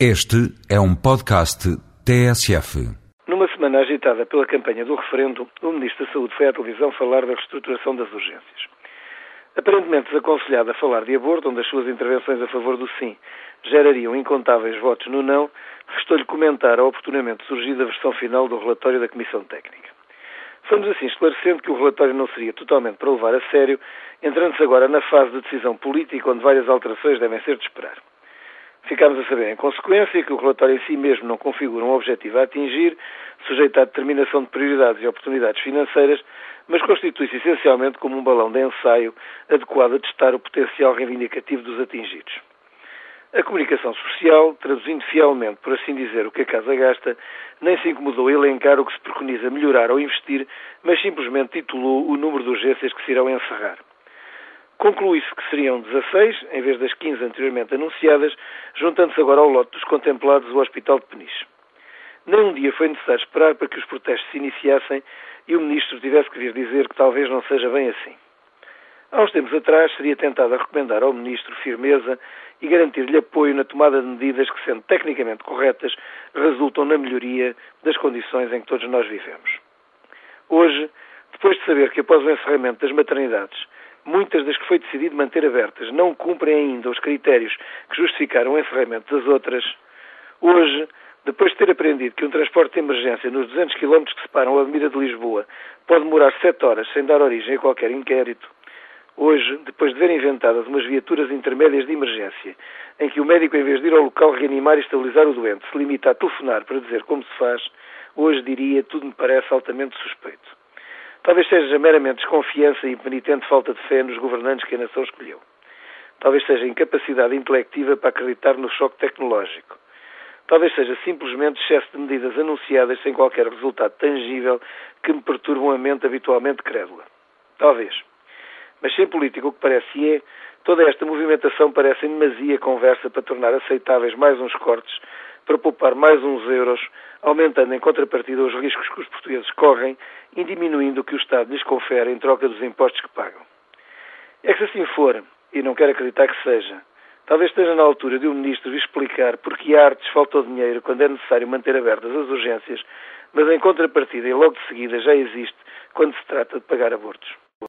Este é um podcast TSF. Numa semana agitada pela campanha do referendo, o Ministro da Saúde foi à televisão falar da reestruturação das urgências. Aparentemente desaconselhado a falar de aborto, onde as suas intervenções a favor do sim gerariam incontáveis votos no não, restou-lhe comentar a oportunamente surgida versão final do relatório da Comissão Técnica. Fomos assim esclarecendo que o relatório não seria totalmente para levar a sério, entrando-se agora na fase de decisão política, onde várias alterações devem ser de esperar. Ficámos a saber, em consequência, que o relatório em si mesmo não configura um objetivo a atingir, sujeito à determinação de prioridades e oportunidades financeiras, mas constitui-se essencialmente como um balão de ensaio adequado a testar o potencial reivindicativo dos atingidos. A comunicação social, traduzindo fielmente, por assim dizer, o que a casa gasta, nem se incomodou a elencar o que se preconiza melhorar ou investir, mas simplesmente titulou o número de urgências que se irão encerrar. Conclui-se que seriam 16, em vez das 15 anteriormente anunciadas, juntando-se agora ao lote dos contemplados o Hospital de Peniche. Nem um dia foi necessário esperar para que os protestos se iniciassem e o Ministro tivesse que vir dizer que talvez não seja bem assim. Há uns tempos atrás seria tentado recomendar ao Ministro firmeza e garantir-lhe apoio na tomada de medidas que, sendo tecnicamente corretas, resultam na melhoria das condições em que todos nós vivemos. Hoje, depois de saber que após o encerramento das maternidades muitas das que foi decidido manter abertas. Não cumprem ainda os critérios que justificaram o encerramento das outras, hoje, depois de ter aprendido que um transporte de emergência nos 200 km que separam a Avenida de Lisboa pode demorar 7 horas sem dar origem a qualquer inquérito, hoje, depois de ver inventadas umas viaturas intermédias de emergência, em que o médico, em vez de ir ao local reanimar e estabilizar o doente, se limita a telefonar para dizer como se faz, hoje diria tudo me parece altamente suspeito. Talvez seja meramente desconfiança e impenitente falta de fé nos governantes que a nação escolheu. Talvez seja incapacidade intelectiva para acreditar no choque tecnológico. Talvez seja simplesmente excesso de medidas anunciadas sem qualquer resultado tangível que me perturbam a mente habitualmente crédula. Talvez. Mas sem política o que parece é, toda esta movimentação parece em demasia conversa para tornar aceitáveis mais uns cortes para poupar mais uns euros, aumentando em contrapartida os riscos que os portugueses correm e diminuindo o que o Estado lhes confere em troca dos impostos que pagam. É que se assim for, e não quero acreditar que seja, talvez esteja na altura de um Ministro explicar porque a Artes faltou dinheiro quando é necessário manter abertas as urgências, mas em contrapartida e logo de seguida já existe quando se trata de pagar abortos.